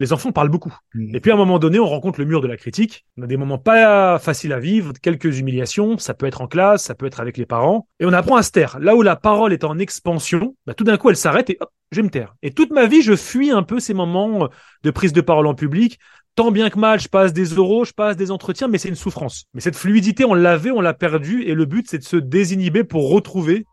Les enfants parlent beaucoup. Mm. Et puis à un moment donné, on rencontre le mur de la critique. On a des moments pas faciles à vivre, quelques humiliations. Ça peut être en classe, ça peut être avec les parents. Et on apprend à se taire. Là où la parole est en expansion, bah, tout d'un coup, elle s'arrête et hop, je vais me taire. Et toute ma vie, je fuis un peu ces moments de prise de parole en public tant bien que mal, je passe des euros, je passe des entretiens, mais c'est une souffrance. Mais cette fluidité, on l'avait, on l'a perdue, et le but, c'est de se désinhiber pour retrouver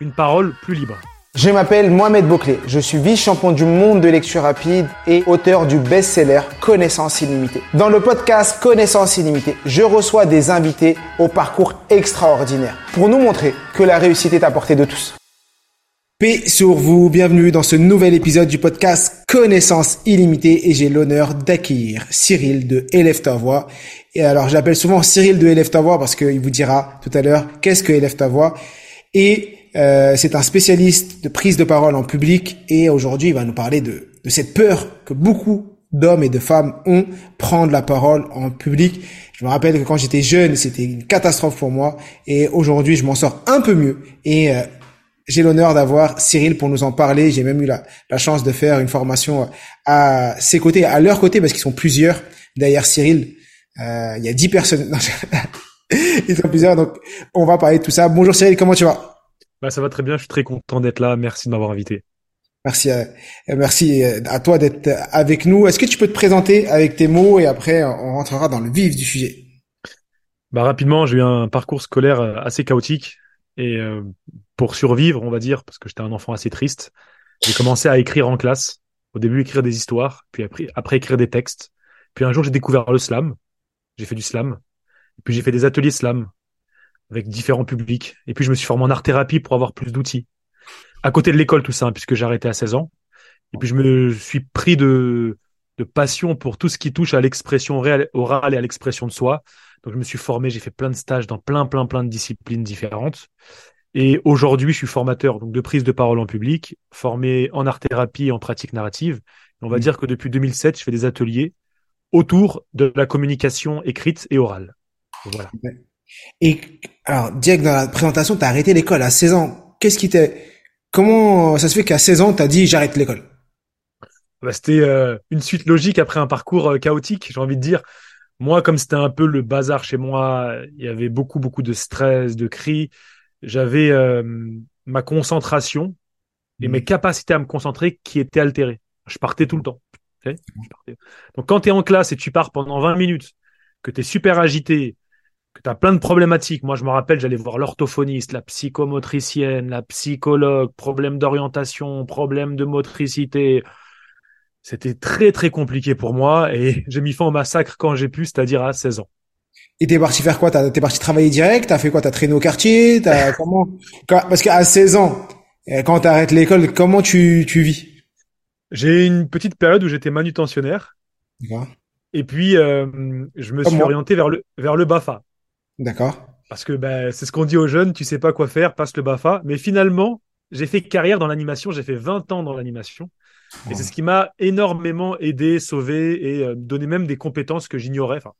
une parole plus libre. Je m'appelle Mohamed Bouclé, je suis vice-champion du monde de lecture rapide et auteur du best-seller Connaissance illimitée. Dans le podcast Connaissance illimitée, je reçois des invités au parcours extraordinaire pour nous montrer que la réussite est à portée de tous. Paix sur vous, bienvenue dans ce nouvel épisode du podcast Connaissance illimitée et j'ai l'honneur d'accueillir Cyril de Élève ta voix. Et alors j'appelle souvent Cyril de Élève ta voix parce qu'il vous dira tout à l'heure qu'est-ce que Élève ta voix. Et euh, c'est un spécialiste de prise de parole en public et aujourd'hui il va nous parler de, de cette peur que beaucoup d'hommes et de femmes ont prendre la parole en public. Je me rappelle que quand j'étais jeune, c'était une catastrophe pour moi et aujourd'hui je m'en sors un peu mieux et euh, j'ai l'honneur d'avoir Cyril pour nous en parler. J'ai même eu la, la, chance de faire une formation à ses côtés, à leur côté, parce qu'ils sont plusieurs derrière Cyril. Euh, il y a dix personnes. Ils sont plusieurs, donc on va parler de tout ça. Bonjour Cyril, comment tu vas? Bah, Ça va très bien, je suis très content d'être là. Merci de m'avoir invité. Merci, à, merci à toi d'être avec nous. Est-ce que tu peux te présenter avec tes mots et après on rentrera dans le vif du sujet? Bah rapidement, j'ai eu un parcours scolaire assez chaotique et euh, pour survivre, on va dire, parce que j'étais un enfant assez triste, j'ai commencé à écrire en classe. Au début, écrire des histoires, puis après, après écrire des textes. Puis un jour, j'ai découvert le slam. J'ai fait du slam. Et puis j'ai fait des ateliers slam avec différents publics. Et puis je me suis formé en art-thérapie pour avoir plus d'outils. À côté de l'école, tout ça, hein, puisque j'ai arrêté à 16 ans. Et puis je me suis pris de, de passion pour tout ce qui touche à l'expression orale et à l'expression de soi. Donc je me suis formé, j'ai fait plein de stages dans plein, plein, plein de disciplines différentes. Et aujourd'hui, je suis formateur donc de prise de parole en public, formé en art-thérapie et en pratique narrative. on va mmh. dire que depuis 2007, je fais des ateliers autour de la communication écrite et orale. Voilà. Et alors, Diego, dans la présentation, tu as arrêté l'école à 16 ans. Qu'est-ce qui t'est... Comment ça se fait qu'à 16 ans, tu as dit j'arrête l'école? Bah, C'était euh, une suite logique après un parcours euh, chaotique, j'ai envie de dire. Moi, comme c'était un peu le bazar chez moi, il y avait beaucoup, beaucoup de stress, de cris j'avais euh, ma concentration et mes mmh. capacités à me concentrer qui étaient altérées. Je partais tout le temps. Donc quand tu es en classe et tu pars pendant 20 minutes, que tu es super agité, que tu as plein de problématiques. Moi, je me rappelle, j'allais voir l'orthophoniste, la psychomotricienne, la psychologue, problème d'orientation, problème de motricité. C'était très, très compliqué pour moi et j'ai mis fin au massacre quand j'ai pu, c'est-à-dire à 16 ans. Et t'es parti faire quoi? T'es parti travailler direct? T'as fait quoi? T'as traîné au quartier? T'as comment? Parce qu'à 16 ans, euh, quand t'arrêtes l'école, comment tu, tu vis? J'ai une petite période où j'étais manutentionnaire. Et puis, euh, je me suis orienté vers le, vers le BAFA. D'accord. Parce que ben, c'est ce qu'on dit aux jeunes, tu sais pas quoi faire, passe le BAFA. Mais finalement, j'ai fait carrière dans l'animation, j'ai fait 20 ans dans l'animation. Et c'est ce qui m'a énormément aidé, sauvé et euh, donné même des compétences que j'ignorais. Enfin,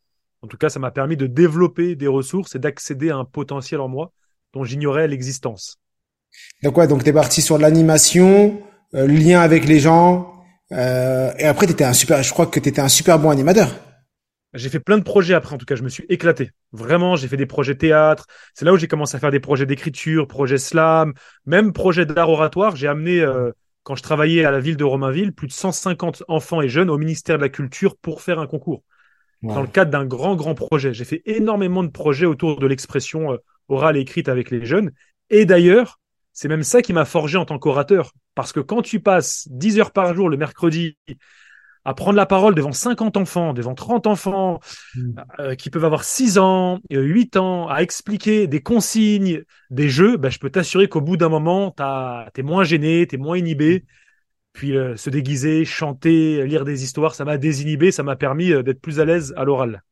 en tout cas, ça m'a permis de développer des ressources et d'accéder à un potentiel en moi dont j'ignorais l'existence. Donc ouais, donc t'es parti sur l'animation, euh, lien avec les gens, euh, et après t'étais un super, je crois que t'étais un super bon animateur. J'ai fait plein de projets après, en tout cas, je me suis éclaté. Vraiment, j'ai fait des projets théâtre. C'est là où j'ai commencé à faire des projets d'écriture, projets slam, même projets d'art oratoire. J'ai amené, euh, quand je travaillais à la ville de Romainville, plus de 150 enfants et jeunes au ministère de la Culture pour faire un concours dans le cadre d'un grand, grand projet. J'ai fait énormément de projets autour de l'expression euh, orale et écrite avec les jeunes. Et d'ailleurs, c'est même ça qui m'a forgé en tant qu'orateur. Parce que quand tu passes 10 heures par jour le mercredi à prendre la parole devant 50 enfants, devant 30 enfants hmm. euh, qui peuvent avoir 6 ans, 8 ans, à expliquer des consignes, des jeux, ben, je peux t'assurer qu'au bout d'un moment, tu es moins gêné, tu es moins inhibé. Puis euh, se déguiser, chanter, lire des histoires, ça m'a désinhibé, ça m'a permis euh, d'être plus à l'aise à l'oral.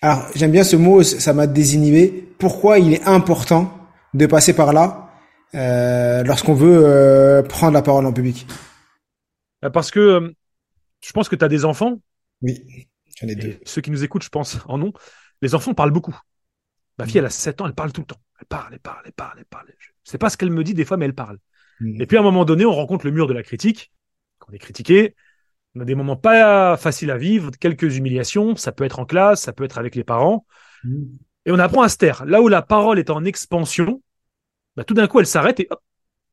Alors, j'aime bien ce mot, ça m'a désinhibé. Pourquoi il est important de passer par là euh, lorsqu'on veut euh, prendre la parole en public? Bah, Parce que euh, je pense que tu as des enfants, Oui, j'en ai deux. ceux qui nous écoutent, je pense, en ont. Les enfants parlent beaucoup. Ma fille, elle a 7 ans, elle parle tout le temps. Elle parle, elle parle, elle parle, elle parle. Je sais pas ce qu'elle me dit des fois, mais elle parle. Mm. Et puis à un moment donné, on rencontre le mur de la critique. Quand on est critiqué, on a des moments pas faciles à vivre, quelques humiliations. Ça peut être en classe, ça peut être avec les parents. Mm. Et on apprend à se taire. Là où la parole est en expansion, bah, tout d'un coup, elle s'arrête et hop,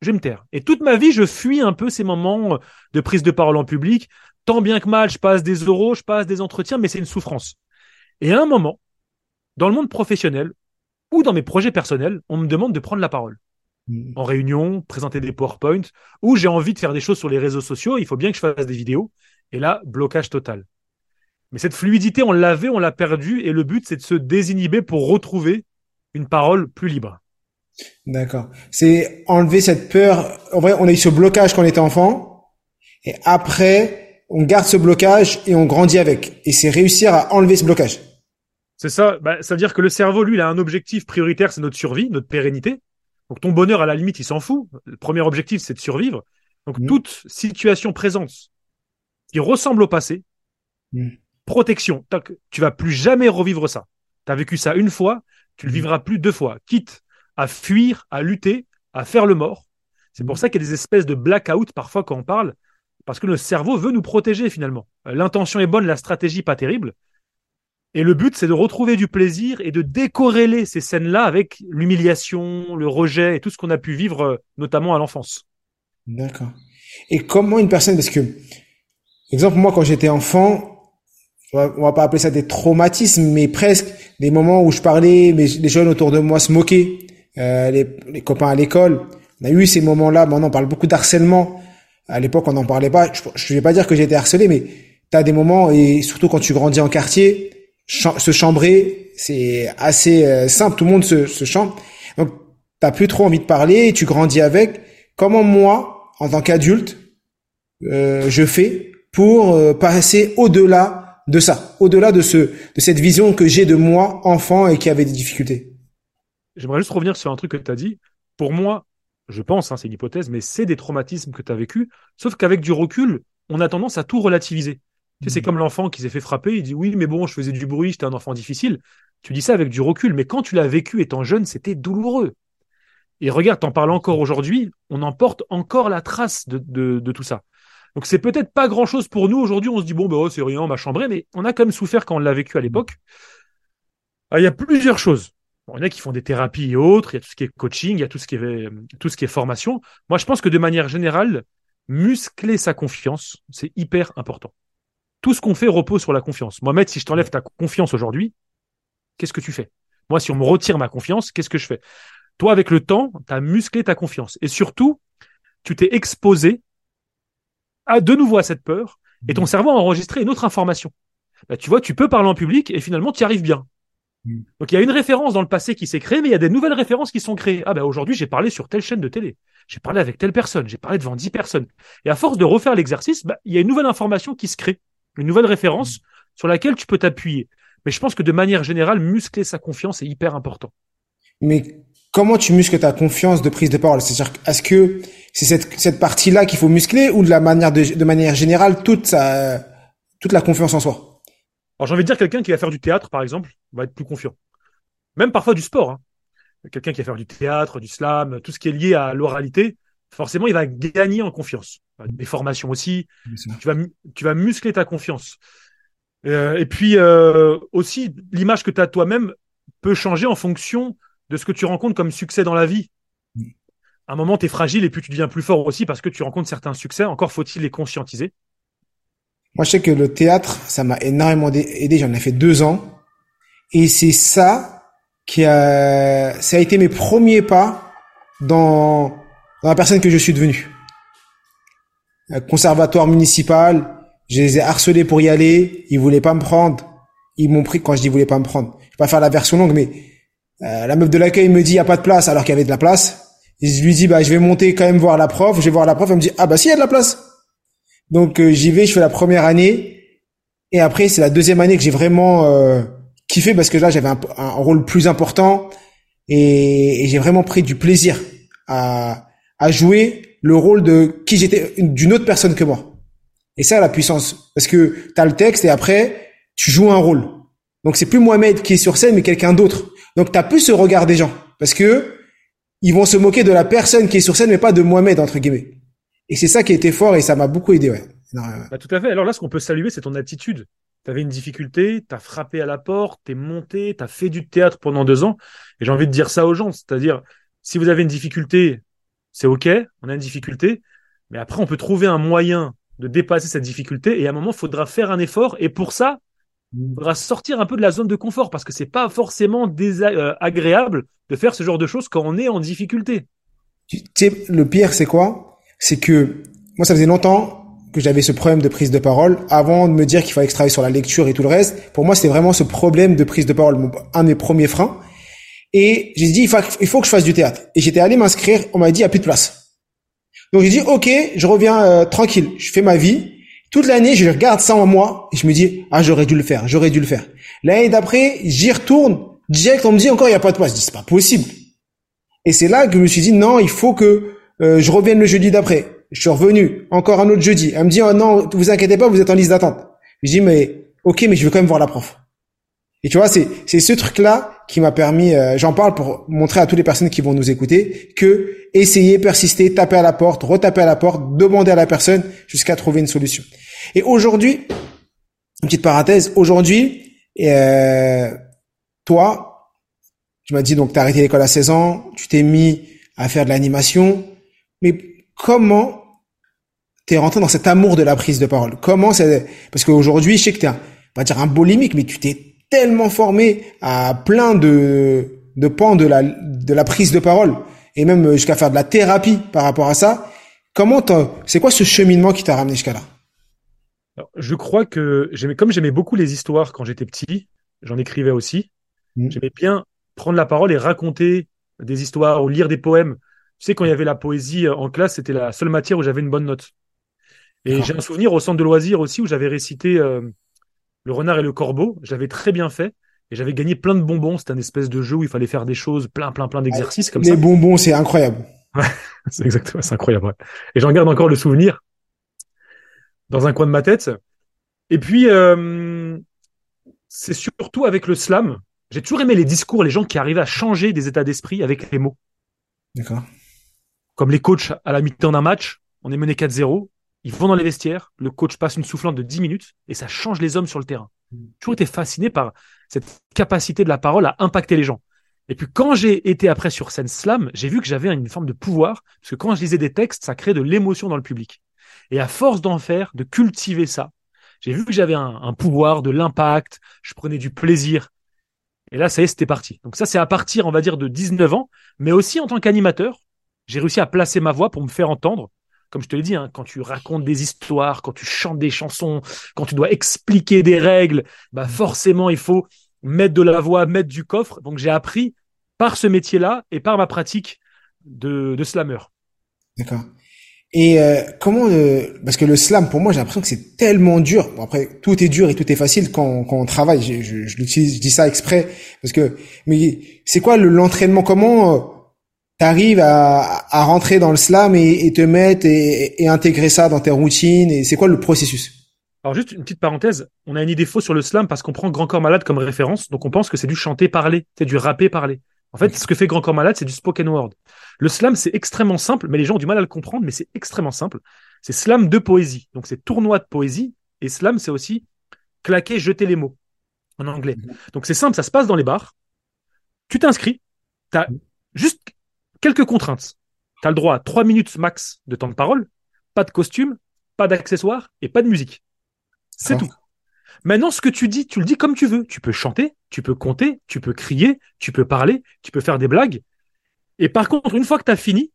je vais me taire. Et toute ma vie, je fuis un peu ces moments de prise de parole en public. Tant bien que mal, je passe des oraux, je passe des entretiens, mais c'est une souffrance. Et à un moment, dans le monde professionnel ou dans mes projets personnels, on me demande de prendre la parole Mm. en réunion, présenter des PowerPoint, ou j'ai envie de faire des choses sur les réseaux sociaux, il faut bien que je fasse des vidéos. Et là, blocage total. Mais cette fluidité, on l'avait, on l'a perdue, et le but, c'est de se désinhiber pour retrouver une parole plus libre. D'accord. C'est enlever cette peur. En vrai, on a eu ce blocage quand on était enfant, et après, on garde ce blocage et on grandit avec. Et c'est réussir à enlever ce blocage. C'est ça, bah, ça veut dire que le cerveau, lui, il a un objectif prioritaire, c'est notre survie, notre pérennité. Donc ton bonheur, à la limite, il s'en fout. Le premier objectif, c'est de survivre. Donc Mhm. toute situation présente qui ressemble au passé, Mhm. protection. Tu vas plus jamais revivre ça. Tu as vécu ça une fois, tu le Mhm. vivras plus deux fois. Quitte à fuir, à lutter, à faire le mort. C'est pour ça qu'il y a des espèces de blackout parfois quand on parle, parce que le cerveau veut nous protéger finalement. Euh, L'intention est bonne, la stratégie pas terrible. Et le but, c'est de retrouver du plaisir et de décorréler ces scènes-là avec l'humiliation, le rejet et tout ce qu'on a pu vivre, euh, notamment à l'enfance. D'accord. Et comment une personne, parce que, exemple, moi, quand j'étais enfant, on va, pas appeler ça des traumatismes, mais presque des moments où je parlais, mais les jeunes autour de moi se moquaient, euh, les, les copains à l'école. On a eu ces moments-là. Maintenant, on parle beaucoup d'harcèlement. À l'époque, on n'en parlait pas. Je, je vais pas dire que j'ai été harcelé, mais tu as des moments, et surtout quand tu grandis en quartier, se chambrer, c'est assez euh, simple. Tout le monde se, se chambre. Donc, t'as plus trop envie de parler, et tu grandis avec. Comment moi, en tant qu'adulte, euh, je fais pour euh, passer au-delà de ça, au-delà de ce, de cette vision que j'ai de moi, enfant, et qui avait des difficultés? J'aimerais juste revenir sur un truc que tu as dit. Pour moi, je pense, hein, c'est une hypothèse, mais c'est des traumatismes que tu as vécu. Sauf qu'avec du recul, on a tendance à tout relativiser. Tu sais, c'est Mhm. comme l'enfant qui s'est fait frapper, il dit oui, mais bon, je faisais du bruit, j'étais un enfant difficile. Tu dis ça avec du recul, mais quand tu l'as vécu étant jeune, c'était douloureux. Et regarde, t'en parles encore aujourd'hui, on en porte encore la trace de, de, de tout ça. Donc c'est peut-être pas grand chose pour nous aujourd'hui, on se dit bon, bah, oh, c'est rien, on m'a chambré, mais on a quand même souffert quand on l'a vécu à l'époque. Ah, Il y a plusieurs choses. Bon, il y en a qui font des thérapies et autres, il y a tout ce qui est coaching, il y a tout ce qui est, tout ce qui est formation. Moi, je pense que de manière générale, muscler sa confiance, c'est hyper important. Tout ce qu'on fait repose sur la confiance. Mohamed, si je t'enlève ta confiance aujourd'hui, qu'est-ce que tu fais? Moi, si on me retire ma confiance, qu'est-ce que je fais? Toi, avec le temps, tu as musclé ta confiance. Et surtout, tu t'es exposé à de nouveau à cette peur et ton cerveau a enregistré une autre information. Bah, tu vois, tu peux parler en public et finalement, tu y arrives bien. Mm. Donc, il y a une référence dans le passé qui s'est créée, mais il y a des nouvelles références qui sont créées. Ah, ben aujourd'hui, j'ai parlé sur telle chaîne de télé. J'ai parlé avec telle personne. J'ai parlé devant dix personnes. Et à force de refaire l'exercice, bah, il y a une nouvelle information qui se crée. Une nouvelle référence sur laquelle tu peux t'appuyer. Mais je pense que de manière générale, muscler sa confiance est hyper important. Mais comment tu muscles ta confiance de prise de parole? C'est-à-dire, est-ce que c'est cette, cette partie-là qu'il faut muscler ou de la manière de, de manière générale toute sa, toute la confiance en soi? Alors j'ai envie de dire quelqu'un qui va faire du théâtre, par exemple, va être plus confiant. Même parfois du sport. Hein. Quelqu'un qui va faire du théâtre, du slam, tout ce qui est lié à l'oralité, forcément, il va gagner en confiance. Des formations aussi. Tu vas, mu- tu vas muscler ta confiance. Euh, et puis euh, aussi, l'image que tu as de toi-même peut changer en fonction de ce que tu rencontres comme succès dans la vie. À un moment, tu es fragile et puis tu deviens plus fort aussi parce que tu rencontres certains succès. Encore faut-il les conscientiser. Moi, je sais que le théâtre, ça m'a énormément dé- aidé. J'en ai fait deux ans. Et c'est ça qui a, ça a été mes premiers pas dans, dans la personne que je suis devenu. Euh, Conservatoire municipal, je les ai harcelés pour y aller. Ils voulaient pas me prendre. Ils m'ont pris quand je dis voulaient pas me prendre. Je vais pas faire la version longue, mais euh, la meuf de l'accueil me dit il y a pas de place alors qu'il y avait de la place. Je lui dis bah je vais monter quand même voir la prof. Je vais voir la prof. Elle me dit ah bah si y a de la place. Donc euh, j'y vais, je fais la première année, et après c'est la deuxième année que j'ai vraiment euh, kiffé parce que là j'avais un, rôle plus important et, et j'ai vraiment pris du plaisir à, à jouer le rôle de qui j'étais d'une autre personne que moi. Et ça la puissance, parce que tu as le texte et après tu joues un rôle. Donc c'est plus Mohamed qui est sur scène mais quelqu'un d'autre. Donc t'as plus ce regard des gens parce que ils vont se moquer de la personne qui est sur scène mais pas de Mohamed entre guillemets. Et c'est ça qui a été fort et ça m'a beaucoup aidé, ouais. Bah, tout à fait. Alors là, ce qu'on peut saluer, c'est ton attitude. Tu avais une difficulté, tu as frappé à la porte, tu es monté, tu as fait du théâtre pendant deux ans. Et j'ai envie de dire ça aux gens. C'est-à-dire, si vous avez une difficulté, c'est OK, on a une difficulté. Mais après, on peut trouver un moyen de dépasser cette difficulté. Et à un moment, il faudra faire un effort. Et pour ça, il faudra sortir un peu de la zone de confort parce que c'est pas forcément désagréable euh, de faire ce genre de choses quand on est en difficulté. Tu sais, le pire, c'est quoi? C'est que moi, ça faisait longtemps que j'avais ce problème de prise de parole avant de me dire qu'il fallait que je travaille sur la lecture et tout le reste. Pour moi, c'était vraiment ce problème de prise de parole, un des premiers freins. Et j'ai dit, il faut, il faut que je fasse du théâtre. Et j'étais allé m'inscrire, on m'a dit, il n'y a plus de place. Donc j'ai dit, ok, je reviens euh, tranquille, je fais ma vie. Toute l'année, je regarde ça en moi et je me dis, ah, j'aurais dû le faire, j'aurais dû le faire. L'année d'après, j'y retourne, direct, on me dit encore, il n'y a pas de place. Je dis, c'est pas possible. Et c'est là que je me suis dit, non, il faut que euh, je revienne le jeudi d'après. Je suis revenu encore un autre jeudi. Elle me dit, oh non, vous inquiétez pas, vous êtes en liste d'attente. Je dis, mais ok, mais je veux quand même voir la prof. Et tu vois, c'est c'est ce truc-là qui m'a permis. Euh, j'en parle pour montrer à toutes les personnes qui vont nous écouter que essayer, persister, taper à la porte, retaper à la porte, demander à la personne jusqu'à trouver une solution. Et aujourd'hui, une petite parenthèse. Aujourd'hui, euh, toi, tu m'as dit donc t'as arrêté l'école à 16 ans, tu t'es mis à faire de l'animation, mais comment t'es rentré dans cet amour de la prise de parole? Comment c'est Parce qu'aujourd'hui, je sais que t'es un, pas dire un bolimique, mais tu t'es tellement formé à plein de de pans de la de la prise de parole et même jusqu'à faire de la thérapie par rapport à ça. Comment c'est quoi ce cheminement qui t'a ramené jusqu'à là? Je crois que j'aimais comme j'aimais beaucoup les histoires quand j'étais petit, j'en écrivais aussi. Mmh. J'aimais bien prendre la parole et raconter des histoires ou lire des poèmes. Tu sais, quand il y avait la poésie en classe, c'était la seule matière où j'avais une bonne note. Et j'ai un souvenir au centre de loisirs aussi où j'avais récité euh, Le renard et le corbeau. J'avais très bien fait. Et j'avais gagné plein de bonbons. C'était un espèce de jeu où il fallait faire des choses, plein, plein, plein d'exercices comme ça. Les bonbons, c'est incroyable. c'est exactement, c'est incroyable. Et j'en garde encore le souvenir dans un coin de ma tête. Et puis, euh, c'est surtout avec le slam. J'ai toujours aimé les discours, les gens qui arrivaient à changer des états d'esprit avec les mots. D'accord. Comme les coachs à la mi-temps d'un match, on est mené 4-0. Ils vont dans les vestiaires, le coach passe une soufflante de 10 minutes et ça change les hommes sur le terrain. J'ai toujours été fasciné par cette capacité de la parole à impacter les gens. Et puis quand j'ai été après sur scène slam, j'ai vu que j'avais une forme de pouvoir, parce que quand je lisais des textes, ça crée de l'émotion dans le public. Et à force d'en faire, de cultiver ça, j'ai vu que j'avais un, un, pouvoir, de l'impact, je prenais du plaisir. Et là, ça y est, c'était parti. Donc ça, c'est à partir, on va dire, de 19 ans, mais aussi en tant qu'animateur, j'ai réussi à placer ma voix pour me faire entendre comme je te l'ai dit, hein, quand tu racontes des histoires, quand tu chantes des chansons, quand tu dois expliquer des règles, bah forcément il faut mettre de la voix, mettre du coffre. Donc j'ai appris par ce métier-là et par ma pratique de, de slammer. D'accord. Et euh, comment parce que le slam pour moi j'ai l'impression que c'est tellement dur. Bon, après tout est dur et tout est facile quand, quand on travaille. Je, je, je, je dis ça exprès parce que mais c'est quoi l'entraînement? Comment euh, t'arrives à, à rentrer dans le slam et, te mettre et, et, intégrer ça dans tes routines et c'est quoi le processus? Alors juste une petite parenthèse, on a une idée fausse sur le slam parce qu'on prend Grand Corps Malade comme référence, donc on pense que c'est du chanter parler, c'est du rapper parler. En fait, ce que fait Grand Corps Malade, c'est du spoken word. Le slam, c'est extrêmement simple, mais les gens ont du mal à le comprendre, mais c'est extrêmement simple. C'est slam de poésie, donc c'est tournoi de poésie, et slam, c'est aussi claquer, jeter les mots en anglais. Mhm. Donc c'est simple, ça se passe dans les bars. Tu t'inscris, t'as juste quelques contraintes. Tu as le droit à trois minutes max de temps de parole, pas de costume, pas d'accessoires et pas de musique. C'est tout. Maintenant, ce que tu dis, tu le dis comme tu veux. Tu peux chanter, tu peux compter, tu peux crier, tu peux parler, tu peux faire des blagues. Et par contre, une fois que tu as fini,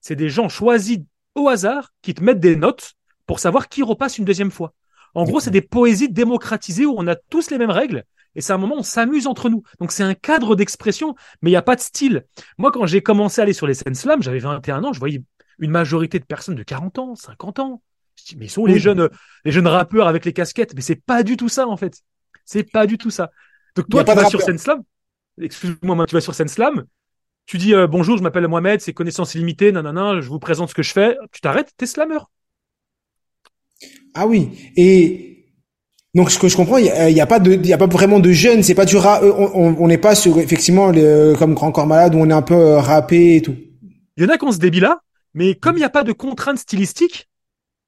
c'est des gens choisis au hasard qui te mettent des notes pour savoir qui repasse une deuxième fois. En gros, c'est des poésies démocratisées où on a tous les mêmes règles et c'est un moment où on s'amuse entre nous. Donc c'est un cadre d'expression, mais il n'y a pas de style. Moi, quand j'ai commencé à aller sur les scènes slam, j'avais 21 ans, je voyais une majorité de personnes de 40 ans, 50 ans. mais ils sont les jeunes, les jeunes rappeurs avec les casquettes, mais c'est pas du tout ça en fait. C'est pas du tout ça. Donc toi, tu vas sur scène slam. Excuse-moi, tu vas sur scène slam. Tu dis euh, bonjour, je m'appelle Mohamed, c'est connaissance illimitée, nanana, je vous présente ce que je fais. Tu t'arrêtes, t'es slammer. Ah oui. Et donc ce que je comprends, il y, a, pas de, il y a pas vraiment de jeunes. C'est pas du rap. Euh, on n'est pas sur effectivement comme Grand Corps Malade où on est un peu euh, rappé et tout. Il y en a qui ont ce débit là, mais comme il n'y a pas de contraintes stylistiques,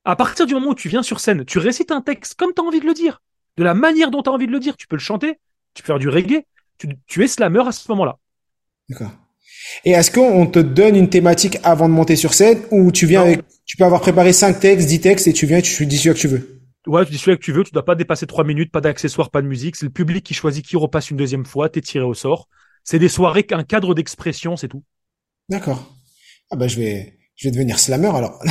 à partir du moment où tu viens sur scène, tu récites un texte comme tu as envie de le dire, de la manière dont tu as envie de le dire. Tu peux le chanter, tu peux faire du reggae, tu, tu es slammer à ce moment-là. D'accord. Et est-ce qu'on te donne une thématique avant de monter sur scène ou tu viens avec, tu peux avoir préparé cinq textes, dix textes et tu viens et tu dis celui que tu veux? Ouais, tu dis celui que tu veux, tu dois pas dépasser trois minutes, pas d'accessoires, pas de musique. C'est le public qui choisit qui repasse une deuxième fois, t'es tiré au sort. C'est des soirées, un cadre d'expression, c'est tout. D'accord. Ah bah je vais, je vais devenir slammer alors.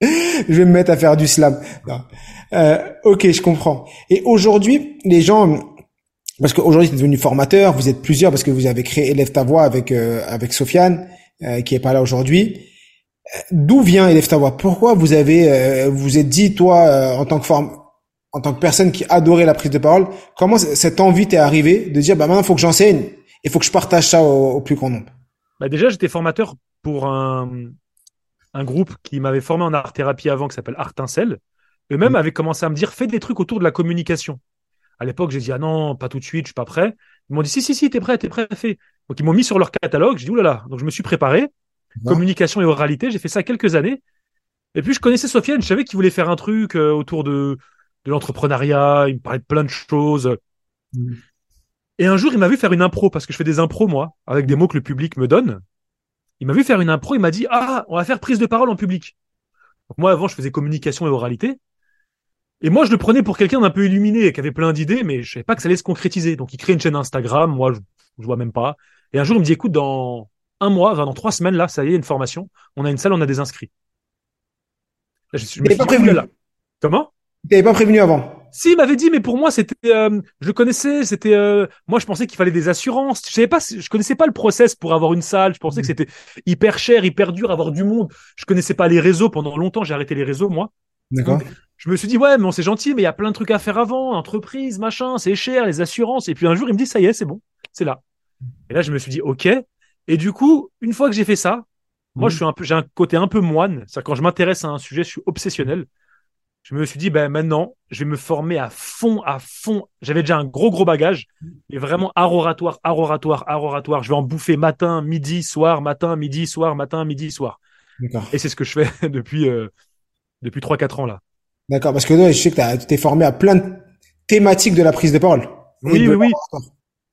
je vais me mettre à faire du slam. Euh, ok, je comprends. Et aujourd'hui, les gens, parce qu'aujourd'hui vous êtes devenu formateur, vous êtes plusieurs parce que vous avez créé Élève ta voix avec euh, avec Sofiane euh, qui est pas là aujourd'hui. Euh, d'où vient Élève ta voix Pourquoi vous avez vous êtes dit toi en tant que forme en tant que personne qui adorait la prise de parole, comment cette envie t'est arrivée de dire bah maintenant il faut que j'enseigne, il faut que je partage ça au, plus grand nombre? Bah déjà j'étais formateur pour un un groupe qui m'avait formé en art thérapie avant qui s'appelle Artincel. Eux-mêmes mmh. avaient commencé à me dire fais des trucs autour de la communication. À l'époque, j'ai dit, ah non, pas tout de suite, je suis pas prêt. Ils m'ont dit, si, si, si, t'es prêt, t'es prêt, fait. Donc, ils m'ont mis sur leur catalogue. J'ai dit, oulala. Donc, je me suis préparé. Communication et oralité. J'ai fait ça quelques années. Et puis, je connaissais Sofiane. Je savais qu'il voulait faire un truc euh, autour de, de l'entrepreneuriat. Il me parlait de plein de choses. Mm. Et un jour, il m'a vu faire une impro parce que je fais des impros, moi, avec des mots que le public me donne. Il m'a vu faire une impro. Il m'a dit, ah, on va faire prise de parole en public. Donc, moi, avant, je faisais communication et oralité. Et moi, je le prenais pour quelqu'un d'un peu illuminé, qui avait plein d'idées, mais je savais pas que ça allait se concrétiser. Donc, il crée une chaîne Instagram, moi, je, je vois même pas. Et un jour, il me dit, écoute, dans un mois, dans trois semaines, là, ça y est, une formation. On a une salle, on a des inscrits. Là, je, je me pas prévenu là. Comment? T'avais pas prévenu avant? Si, il m'avait dit, mais pour moi, c'était, euh, je le connaissais, c'était, euh, moi, je pensais qu'il fallait des assurances. Je savais pas, je connaissais pas le process pour avoir une salle. Je pensais que mmh. c'était hyper cher, hyper dur, avoir du monde. Je connaissais pas les réseaux. Pendant longtemps, j'ai arrêté les réseaux, moi. D'accord je me suis dit, ouais, mais on c'est gentil, mais il y a plein de trucs à faire avant, entreprise, machin, c'est cher, les assurances. Et puis un jour, il me dit, ça y est, c'est bon, c'est là. Et là, je me suis dit, ok. Et du coup, une fois que j'ai fait ça, moi, je mhm. suis un peu, j'ai un côté un peu moine. C'est quand je m'intéresse à un sujet, je suis obsessionnel. Je me suis dit, ben maintenant, je vais me former à fond, à fond. J'avais déjà un gros, gros bagage, et vraiment art oratoire, art oratoire, art oratoire. Je vais en bouffer matin, midi, soir, matin, midi, soir, matin, midi, soir. Et c'est ce que je fais depuis euh, depuis trois, quatre ans là. D'accord, parce que je sais que tu t'es formé à plein de thématiques de la prise de parole. Oui, oui, oui.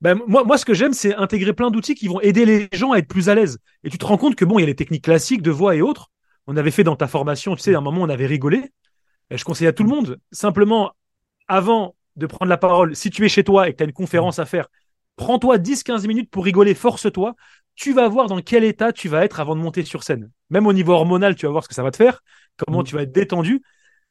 Ben, moi, moi, ce que j'aime, c'est intégrer plein d'outils qui vont aider les gens à être plus à l'aise. Et tu te rends compte que bon, il y a les techniques classiques de voix et autres. On avait fait dans ta formation, tu sais, à un moment, on avait rigolé. Et je conseille à tout le monde, simplement, avant de prendre la parole, si tu es chez toi et que tu as une conférence à faire, prends-toi 10-15 minutes pour rigoler, force-toi. Tu vas voir dans quel état tu vas être avant de monter sur scène. Même au niveau hormonal, tu vas voir ce que ça va te faire, comment mmh. tu vas être détendu.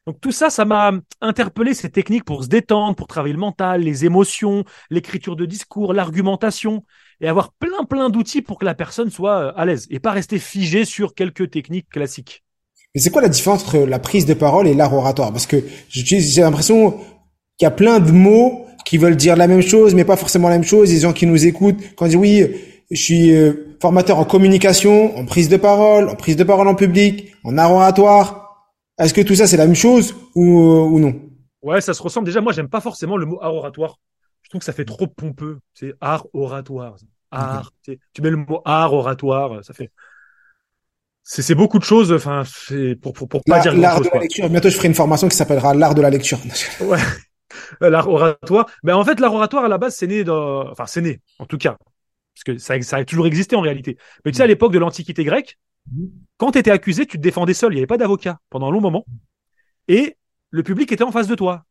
Donc tout ça, ça m'a interpellé ces techniques pour se détendre, pour travailler le mental, les émotions, l'écriture de discours, l'argumentation, et avoir plein plein d'outils pour que la personne soit euh, à l'aise et pas rester figé sur quelques techniques classiques. Mais c'est quoi la différence entre la prise de parole et l'art oratoire? Parce que j'ai l'impression qu'il y a plein de mots qui veulent dire la même chose, mais pas forcément la même chose. Les gens qui nous écoutent, quand ils disent oui, je suis euh, formateur en communication, en prise de parole, en prise de parole en public, en art oratoire, est-ce que tout ça c'est la même chose ou, euh, ou non? Ouais, ça se ressemble. Déjà, moi, j'aime pas forcément le mot art oratoire. Je trouve que ça fait trop pompeux. C'est art oratoire. Art. Tu mets le mot art oratoire, ça fait. C'est beaucoup de choses. Enfin, c'est pour pour, pour pas dire l'art de la lecture. Bientôt, je ferai une formation qui s'appellera l'art de la lecture. ouais. L'art oratoire. Mais en fait, l'art oratoire à la base, c'est né dans. Enfin, c'est né, en tout cas, parce que ça, ça a toujours existé en réalité. Mais tu sais, à l'époque de l'Antiquité grecque, quand tu étais accusé, tu te défendais seul, il n'y avait pas d'avocat pendant un long moment. Et le public était en face de toi.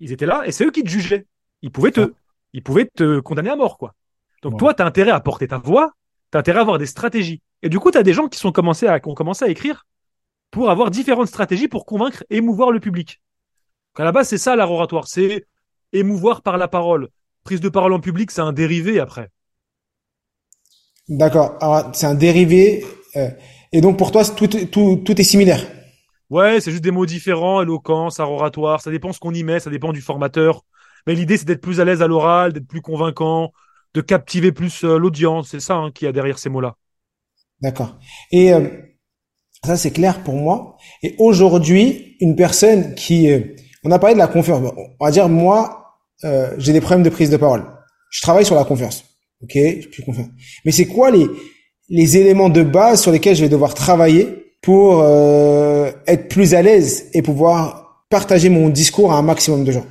Ils étaient là et c'est eux qui te jugeaient. Ils pouvaient te, ils pouvaient te condamner à mort, quoi. Donc toi, tu as intérêt à porter ta voix, tu as intérêt à avoir des stratégies. Et du coup, tu as des gens qui, sont commencé à, qui ont commencé à écrire pour avoir différentes stratégies pour convaincre, émouvoir le public. Donc à la base, c'est ça l'art oratoire, c'est émouvoir par la parole. Prise de parole en public, c'est un dérivé après. D'accord. Alors, c'est un dérivé. Euh, Et donc pour toi, tout, tout, tout est similaire. Ouais, c'est juste des mots différents, éloquence, art oratoire. Ça dépend ce qu'on y met, ça dépend du formateur. Mais l'idée, c'est d'être plus à l'aise à l'oral, d'être plus convaincant, de captiver plus euh, l'audience. C'est ça hein, qui a derrière ces mots-là. D'accord. Et euh, ça, c'est clair pour moi. Et aujourd'hui, une personne qui... Euh, on a parlé de la confiance. On va dire, moi, j'ai des problèmes de prise de parole. Je travaille sur la confiance. Ok, je suis confiant. Mais c'est quoi les, les éléments de base sur lesquels je vais devoir travailler pour être plus à l'aise et pouvoir partager mon discours à un maximum de gens?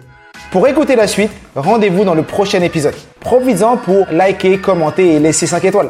Pour écouter la suite, rendez-vous dans le prochain épisode. Profites-en pour liker, commenter et laisser 5 étoiles.